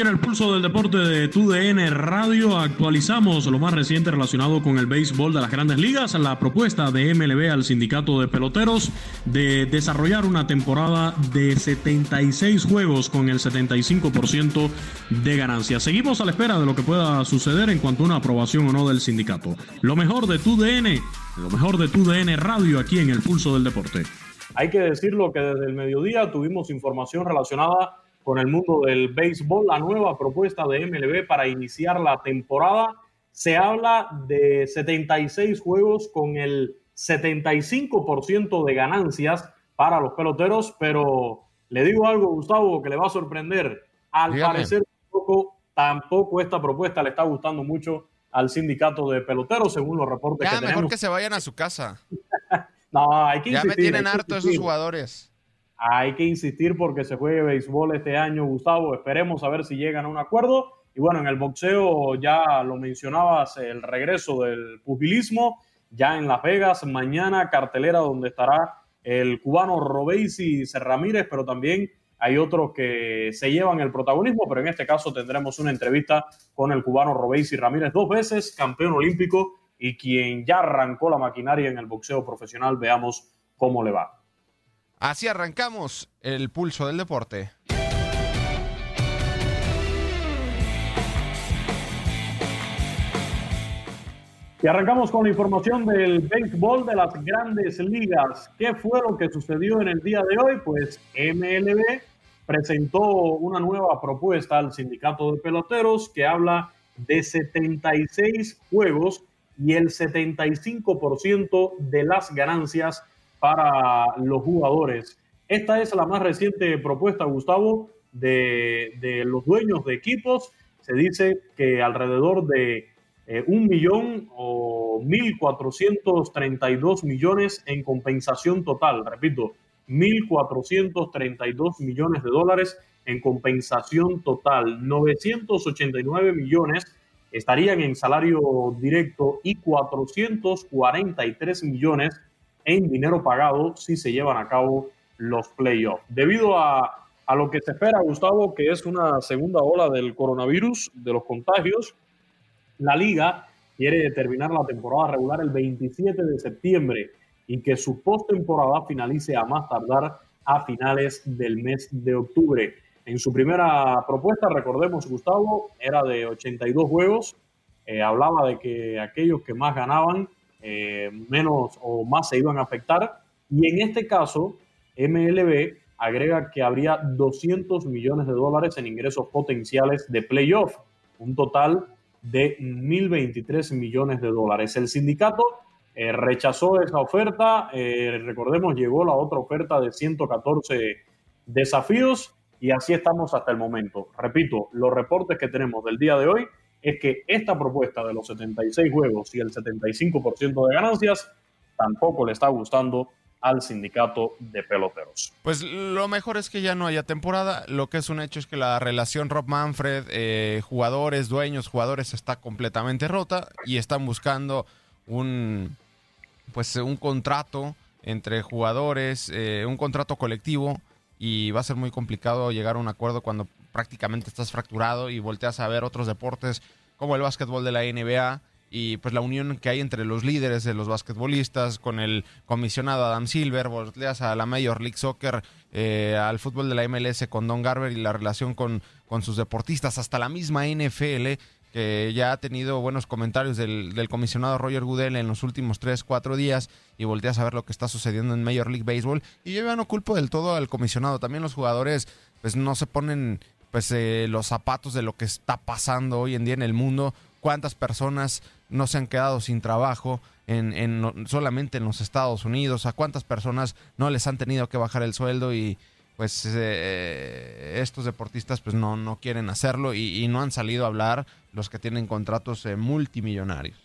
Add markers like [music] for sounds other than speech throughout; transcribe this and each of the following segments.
En el pulso del deporte de TUDN Radio actualizamos lo más reciente relacionado con el béisbol de las grandes ligas, la propuesta de MLB al sindicato de peloteros de desarrollar una temporada de 76 juegos con el 75% de ganancias. Seguimos a la espera de lo que pueda suceder en cuanto a una aprobación o no del sindicato. Lo mejor de TUDN, lo mejor de TUDN Radio aquí en el pulso del deporte. Hay que decirlo que desde el mediodía tuvimos información relacionada con el mundo del béisbol, la nueva propuesta de MLB para iniciar la temporada. Se habla de 76 juegos con el 75% de ganancias para los peloteros, pero le digo algo, Gustavo, que le va a sorprender. Al Dígame. parecer, tampoco, tampoco esta propuesta le está gustando mucho al sindicato de peloteros, según los reportes Ya, que mejor tenemos. que se vayan a su casa. [laughs] No, hay que Ya me insistir, tienen harto esos insistir. jugadores. Hay que insistir porque se juegue béisbol este año, Gustavo. Esperemos a ver si llegan a un acuerdo. Y bueno, en el boxeo ya lo mencionabas, el regreso del pugilismo, ya en Las Vegas, mañana cartelera donde estará el cubano Robeysi Ramírez, pero también hay otros que se llevan el protagonismo, pero en este caso tendremos una entrevista con el cubano Robeysi Ramírez, dos veces campeón olímpico y quien ya arrancó la maquinaria en el boxeo profesional. Veamos cómo le va. Así arrancamos el pulso del deporte. Y arrancamos con la información del béisbol de las grandes ligas. ¿Qué fue lo que sucedió en el día de hoy? Pues MLB presentó una nueva propuesta al sindicato de peloteros que habla de 76 juegos y el 75% de las ganancias para los jugadores. Esta es la más reciente propuesta, Gustavo, de, los dueños de equipos. Se dice que alrededor de eh, un millón o 1.432 millones en compensación total. Repito, 1.432 millones de dólares en compensación total. 989 millones estarían en salario directo y 443 millones en dinero pagado si se llevan a cabo los playoffs. Debido a, a lo que se espera, Gustavo, que es una segunda ola del coronavirus, de los contagios, la liga quiere terminar la temporada regular el 27 de septiembre y que su postemporada finalice a más tardar a finales del mes de octubre. En su primera propuesta, recordemos, Gustavo, era de 82 juegos. Eh, hablaba de que aquellos que más ganaban, eh, menos o más se iban a afectar. Y en este caso, MLB agrega que habría 200 millones de dólares en ingresos potenciales de playoff, un total de 1.023 millones de dólares. El sindicato eh, rechazó esa oferta, recordemos, llegó la otra oferta de 114 desafíos y así estamos hasta el momento. Repito, los reportes que tenemos del día de hoy es que esta propuesta de los 76 juegos y el 75% de ganancias tampoco le está gustando al sindicato de peloteros. Pues lo mejor es que ya no haya temporada. Lo que es un hecho es que la relación Rob Manfred, eh, jugadores, dueños, jugadores está completamente rota y están buscando un, pues un contrato entre jugadores, eh, un contrato colectivo y va a ser muy complicado llegar a un acuerdo cuando prácticamente estás fracturado y volteas a ver otros deportes como el básquetbol de la NBA y pues la unión que hay entre los líderes de los basquetbolistas con el comisionado Adam Silver, volteas a la Major League Soccer, eh, al fútbol de la MLS con Don Garber y la relación con, con sus deportistas, hasta la misma NFL que ya ha tenido buenos comentarios del, del, comisionado Roger Goodell en los últimos 3, 4 días y volteas a ver lo que está sucediendo en Major League Baseball. Y yo ya no culpo del todo al comisionado, también los jugadores pues no se ponen pues eh, los zapatos de lo que está pasando hoy en día en el mundo, cuántas personas no se han quedado sin trabajo en, en solamente en los Estados Unidos, a cuántas personas no les han tenido que bajar el sueldo y pues eh, estos deportistas pues no, no quieren hacerlo y, y, no han salido a hablar los que tienen contratos eh, multimillonarios.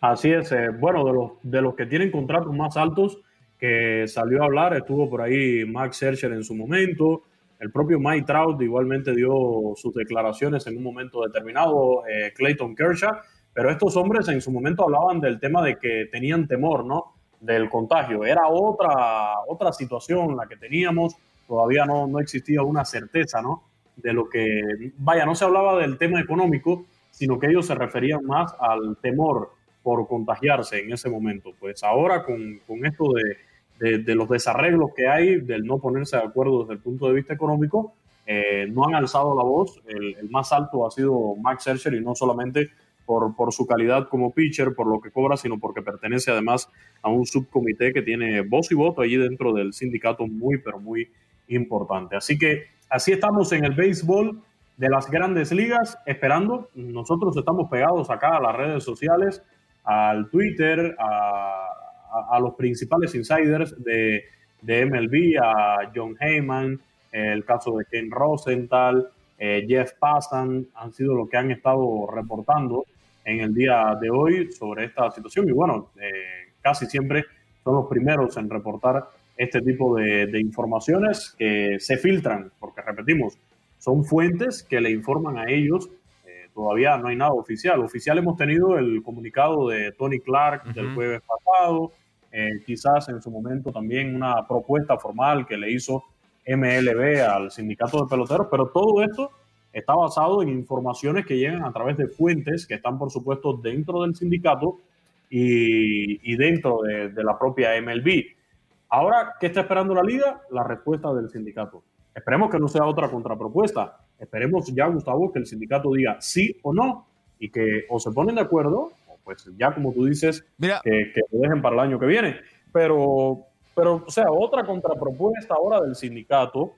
Así es, eh, bueno, de los, de los que tienen contratos más altos que salió a hablar, estuvo por ahí Max Scherzer en su momento, el propio Mike Trout igualmente dio sus declaraciones en un momento determinado, eh, Clayton Kershaw, pero estos hombres en su momento hablaban del tema de que tenían temor, ¿no? Del contagio. Era otra, otra situación la que teníamos, todavía no, no existía una certeza, ¿no? De lo que, vaya, no se hablaba del tema económico, sino que ellos se referían más al temor por contagiarse en ese momento. Pues ahora con, con esto de, de, de, los desarreglos que hay, del no ponerse de acuerdo desde el punto de vista económico, eh, no han alzado la voz. El, el, más alto ha sido Max Scherzer y no solamente por, por su calidad como pitcher, por lo que cobra, sino porque pertenece además a un subcomité que tiene voz y voto allí dentro del sindicato muy, pero muy importante. Así que así estamos en el béisbol de las grandes ligas, esperando. Nosotros estamos pegados acá a las redes sociales, al Twitter, a, a, a los principales insiders de, de, MLB, a John Heyman, el caso de Ken Rosenthal, eh, Jeff Passan, han sido los que han estado reportando en el día de hoy sobre esta situación. Y bueno, eh, casi siempre son los primeros en reportar este tipo de, de, informaciones que se filtran, porque repetimos, son fuentes que le informan a ellos. Eh, todavía no hay nada oficial. Oficial hemos tenido el comunicado de Tony Clark uh -huh. del jueves pasado, eh, quizás en su momento también una propuesta formal que le hizo MLB al sindicato de peloteros, pero todo esto está basado en informaciones que llegan a través de fuentes que están, por supuesto, dentro del sindicato y, y dentro de, de la propia MLB. Ahora, ¿qué está esperando la liga? La respuesta del sindicato. Esperemos que no sea otra contrapropuesta. Esperemos ya, Gustavo, que el sindicato diga sí o no y que o se ponen de acuerdo, pues ya como tú dices, Mira. Que, que, lo dejen para el año que viene. Pero, pero, o sea, otra contrapropuesta ahora del sindicato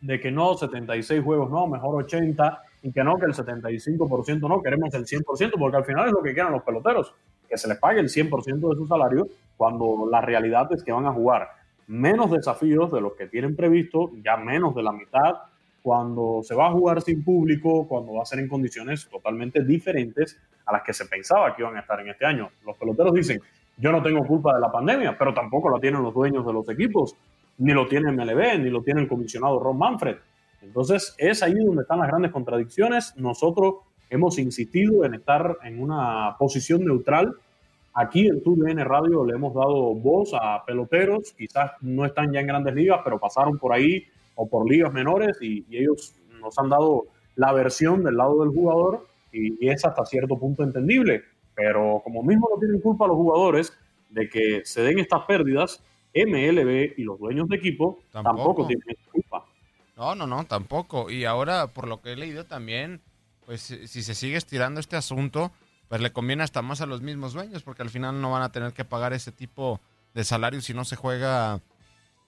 de que no, 76 juegos no, mejor 80, y que no, que el 75% no, queremos el 100%, porque al final es lo que quieran los peloteros, que se les pague el 100% de su salario cuando la realidad es que van a jugar menos desafíos de los que tienen previsto, ya menos de la mitad, cuando se va a jugar sin público, cuando va a ser en condiciones totalmente diferentes a las que se pensaba que iban a estar en este año. Los peloteros dicen, yo no tengo culpa de la pandemia, pero tampoco la tienen los dueños de los equipos, ni lo tiene MLB, ni lo tiene el comisionado Ron Manfred. Entonces es ahí donde están las grandes contradicciones. Nosotros hemos insistido en estar en una posición neutral Aquí en TUDN Radio le hemos dado voz a peloteros, quizás no están ya en grandes ligas, pero pasaron por ahí o por ligas menores y, y ellos nos han dado la versión del lado del jugador y, y, es hasta cierto punto entendible. Pero como mismo no tienen culpa los jugadores de que se den estas pérdidas, MLB y los dueños de equipo tampoco, tampoco tienen culpa. No, no, no, tampoco. Y ahora, por lo que he leído también, pues si se sigue estirando este asunto, pues le conviene hasta más a los mismos dueños, porque al final no van a tener que pagar ese tipo de salarios si no se juega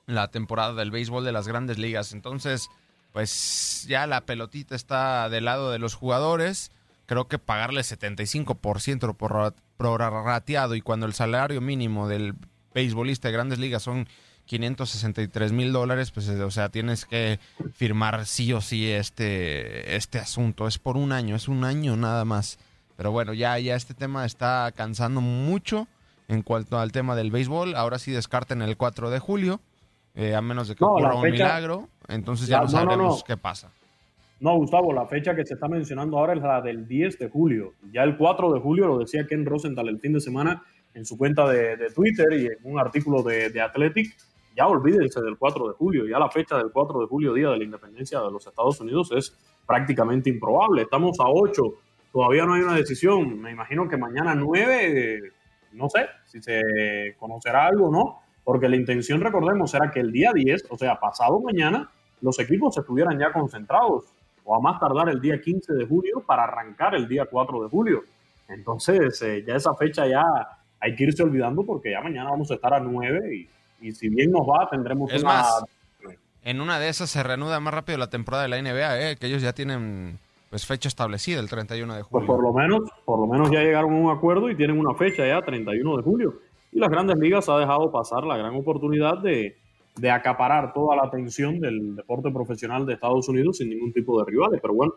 la temporada del béisbol de las grandes ligas. Entonces, pues ya la pelotita está del lado de los jugadores. Creo que pagarle 75% por prorrateado y cuando el salario mínimo del beisbolista de grandes ligas son 563 mil dólares, pues o sea, tienes que firmar sí o sí este, este asunto. Es por un año, es un año nada más. Pero bueno, ya, ya este tema está cansando mucho en cuanto al tema del béisbol. Ahora sí descarten el 4 de julio, eh, a menos de que ocurra un milagro. Entonces ya no, sabemos qué pasa. No, Gustavo, la fecha que se está mencionando ahora es la del 10 de julio. Ya el 4 de julio lo decía Ken Rosenthal el fin de semana en su cuenta de, Twitter y en un artículo de, de Athletic ya olvídense del 4 de julio, ya la fecha del 4 de julio, día de la independencia de los Estados Unidos, es prácticamente improbable. Estamos a 8, todavía no hay una decisión. Me imagino que mañana 9, no sé si se conocerá algo o no, porque la intención, recordemos, era que el día 10, o sea, pasado mañana, los equipos estuvieran ya concentrados, o a más tardar el día 15 de julio para arrancar el día 4 de julio. Entonces, eh, ya esa fecha ya hay que irse olvidando porque ya mañana vamos a estar a 9 y y si bien nos va, tendremos es Más, en una de esas se reanuda más rápido la temporada de la NBA, ¿eh? que ellos ya tienen pues fecha establecida el 31 de julio. Pues por lo menos, por lo menos ya llegaron a un acuerdo y tienen una fecha ya, 31 de julio. Y las grandes ligas ha dejado pasar la gran oportunidad de, de acaparar toda la atención del deporte profesional de Estados Unidos sin ningún tipo de rivales. Pero bueno,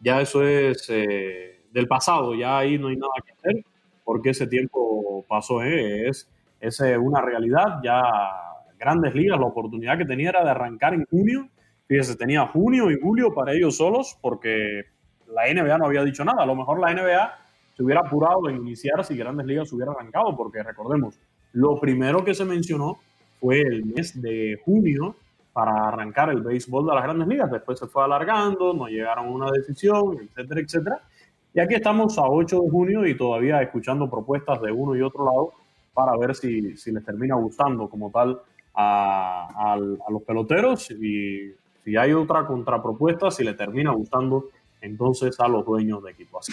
ya eso es eh, del pasado, ya ahí no hay nada que hacer porque ese tiempo pasó, ¿eh? es es una realidad. Ya grandes ligas, la oportunidad que tenía era de arrancar en junio. Fíjese, tenía junio y julio para ellos solos porque la NBA no había dicho nada. A lo mejor la NBA se hubiera apurado en iniciar si grandes ligas hubiera arrancado, porque recordemos, lo primero que se mencionó fue el mes de junio para arrancar el béisbol de las grandes ligas. Después se fue alargando, no llegaron a una decisión, etcétera, etcétera. Y aquí estamos a 8 de junio y todavía escuchando propuestas de uno y otro lado para ver si, si les termina gustando como tal a, los peloteros y si hay otra contrapropuesta, si le termina gustando entonces a los dueños de equipo así.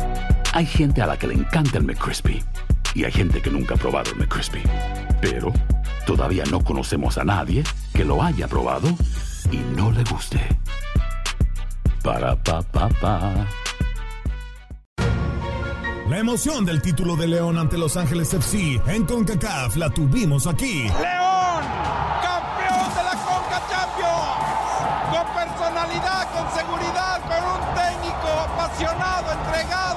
Hay gente a la que le encanta el McCrispy. Y hay gente que nunca ha probado el McCrispy. Pero todavía no conocemos a nadie que lo haya probado y no le guste. Para, pa, pa, pa. La emoción del título de León ante Los Ángeles FC en CONCACAF la tuvimos aquí. ¡León! ¡Campeón de la CONCA Champions! Con personalidad, con seguridad, con un técnico apasionado, entregado.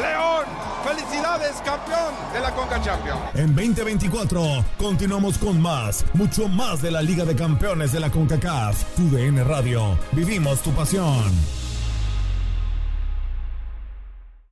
¡León! ¡Felicidades, campeón de la CONCA Champions! En 2024 continuamos con más, mucho más de la Liga de Campeones de la CONCACAF. Tu Radio. Vivimos tu pasión.